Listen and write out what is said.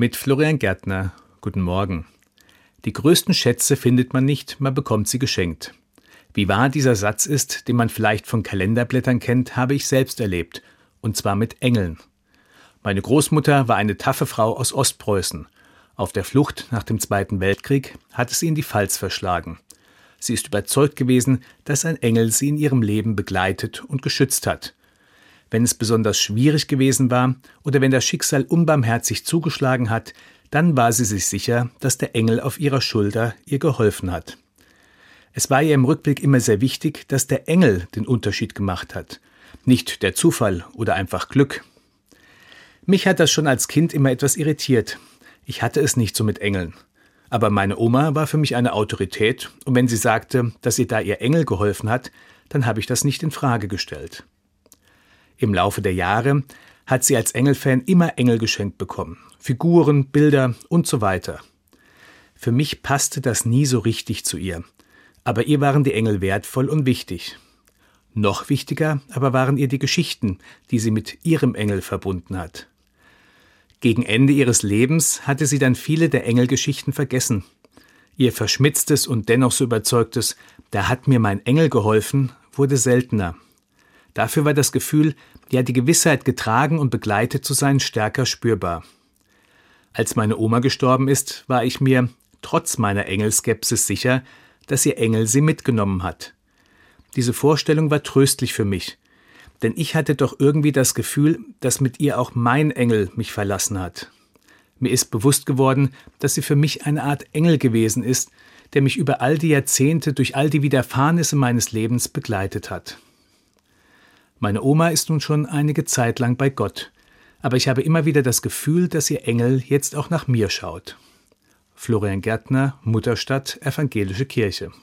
Mit Florian Gärtner. Guten Morgen. Die größten Schätze findet man nicht, man bekommt sie geschenkt. Wie wahr dieser Satz ist, den man vielleicht von Kalenderblättern kennt, habe ich selbst erlebt, und zwar mit Engeln. Meine Großmutter war eine taffe Frau aus Ostpreußen. Auf der Flucht nach dem Zweiten Weltkrieg hat es sie in die Pfalz verschlagen. Sie ist überzeugt gewesen, dass ein Engel sie in ihrem Leben begleitet und geschützt hat. Wenn es besonders schwierig gewesen war oder wenn das Schicksal unbarmherzig zugeschlagen hat, dann war sie sich sicher, dass der Engel auf ihrer Schulter ihr geholfen hat. Es war ihr im Rückblick immer sehr wichtig, dass der Engel den Unterschied gemacht hat, nicht der Zufall oder einfach Glück. Mich hat das schon als Kind immer etwas irritiert. Ich hatte es nicht so mit Engeln. Aber meine Oma war für mich eine Autorität, und wenn sie sagte, dass ihr da ihr Engel geholfen hat, dann habe ich das nicht in Frage gestellt. Im Laufe der Jahre hat sie als Engelfan immer Engel geschenkt bekommen. Figuren, Bilder und so weiter. Für mich passte das nie so richtig zu ihr. Aber ihr waren die Engel wertvoll und wichtig. Noch wichtiger aber waren ihr die Geschichten, die sie mit ihrem Engel verbunden hat. Gegen Ende ihres Lebens hatte sie dann viele der Engelgeschichten vergessen. Ihr verschmitztes und dennoch so überzeugtes Da hat mir mein Engel geholfen wurde seltener. Dafür war das Gefühl, ja die Gewissheit, getragen und begleitet zu sein, stärker spürbar. Als meine Oma gestorben ist, war ich mir, trotz meiner Engelskepsis, sicher, dass ihr Engel sie mitgenommen hat. Diese Vorstellung war tröstlich für mich, denn ich hatte doch irgendwie das Gefühl, dass mit ihr auch mein Engel mich verlassen hat. Mir ist bewusst geworden, dass sie für mich eine Art Engel gewesen ist, der mich über all die Jahrzehnte durch all die Widerfahrnisse meines Lebens begleitet hat. Meine Oma ist nun schon einige Zeit lang bei Gott, aber ich habe immer wieder das Gefühl, dass ihr Engel jetzt auch nach mir schaut. Florian Gärtner, Mutterstadt, Evangelische Kirche.